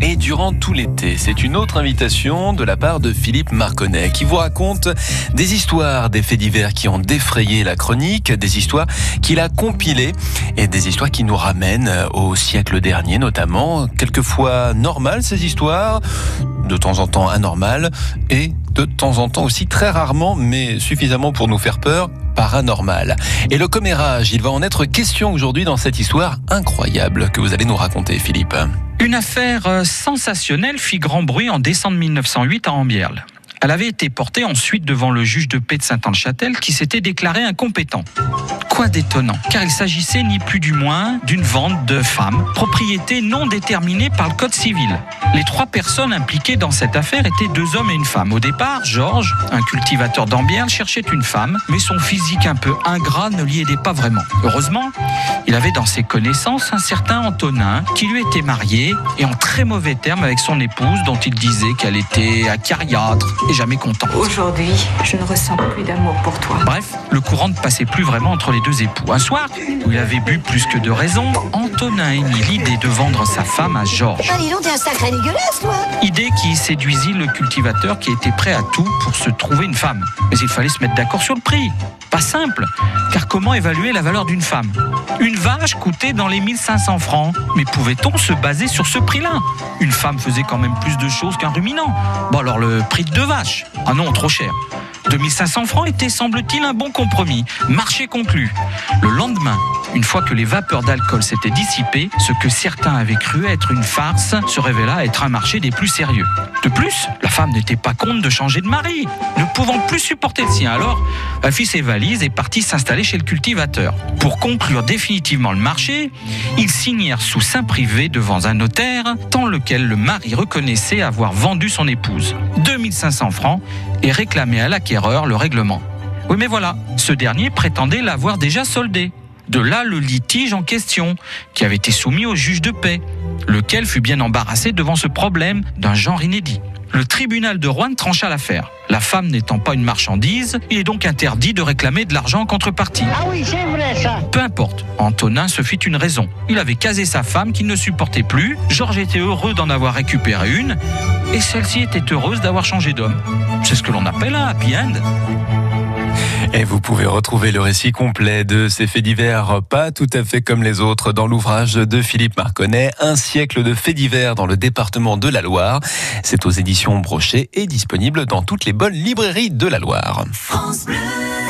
et durant tout l'été. C'est une autre invitation de la part de Philippe Marconnet qui vous raconte des histoires, des faits divers qui ont défrayé la chronique, des histoires qu'il a compilées et des histoires qui nous ramènent au siècle dernier notamment. Quelquefois normales ces histoires, de temps en temps anormales et de temps en temps aussi très rarement mais suffisamment pour nous faire peur paranormal. Et le commérage, il va en être question aujourd'hui dans cette histoire incroyable que vous allez nous raconter, Philippe. Une affaire euh, sensationnelle fit grand bruit en décembre 1908 à Ambierle. Elle avait été portée ensuite devant le juge de paix de Saint-Anne-Châtel qui s'était déclaré incompétent. Quoi d'étonnant, car il s'agissait ni plus du moins d'une vente de femmes, propriété non déterminée par le Code civil. Les trois personnes impliquées dans cette affaire étaient deux hommes et une femme. Au départ, Georges, un cultivateur d'Ambierle, cherchait une femme, mais son physique un peu ingrat ne l'y aidait pas vraiment. Heureusement, il avait dans ses connaissances un certain Antonin qui lui était marié et en très mauvais termes avec son épouse dont il disait qu'elle était acariâtre et jamais contente. Aujourd'hui, je ne ressens plus d'amour pour toi. Bref, le courant ne passait plus vraiment entre les deux époux. Un soir, où il avait bu plus que de raison, Antonin émit l'idée de vendre sa femme à Georges. Ah, dis donc, t'es un sacré dégueulasse, toi Idée qui séduisit le cultivateur qui était prêt à tout pour se trouver une femme. Mais il fallait se mettre d'accord sur le prix. Pas simple, car comment évaluer la valeur d'une femme? Une vache coûtait dans les 1500 francs, mais pouvait-on se baser sur ce prix-là? Une femme faisait quand même plus de choses qu'un ruminant. Bon alors le prix de deux vaches? Ah non, trop cher. 2500 francs était, semble-t-il, un bon compromis. Marché conclu. Le lendemain, une fois que les vapeurs d'alcool s'étaient dissipées, ce que certains avaient cru être une farce se révéla être un marché des plus sérieux. De plus, la femme n'était pas compte de changer de mari, ne pouvant plus supporter le sien. Alors, elle fit ses valises et partit s'installer chez le cultivateur. Pour conclure définitivement le marché, ils signèrent sous sein privé devant un notaire, tant lequel le mari reconnaissait avoir vendu son épouse. 2500 francs et réclamait à l'acquéreur le règlement. Oui mais voilà, ce dernier prétendait l'avoir déjà soldé. De là le litige en question, qui avait été soumis au juge de paix, lequel fut bien embarrassé devant ce problème d'un genre inédit. Le tribunal de Rouen trancha l'affaire. La femme n'étant pas une marchandise, il est donc interdit de réclamer de l'argent en contrepartie. Ah oui, c'est vrai, ça Peu importe, Antonin se fit une raison. Il avait casé sa femme qu'il ne supportait plus, Georges était heureux d'en avoir récupéré une, et celle-ci était heureuse d'avoir changé d'homme. C'est ce que l'on appelle un happy end. Et vous pouvez retrouver le récit complet de ces faits divers, pas tout à fait comme les autres, dans l'ouvrage de Philippe Marconnet, Un siècle de faits divers dans le département de la Loire. C'est aux éditions Brochet et disponible dans toutes les bonnes librairies de la Loire.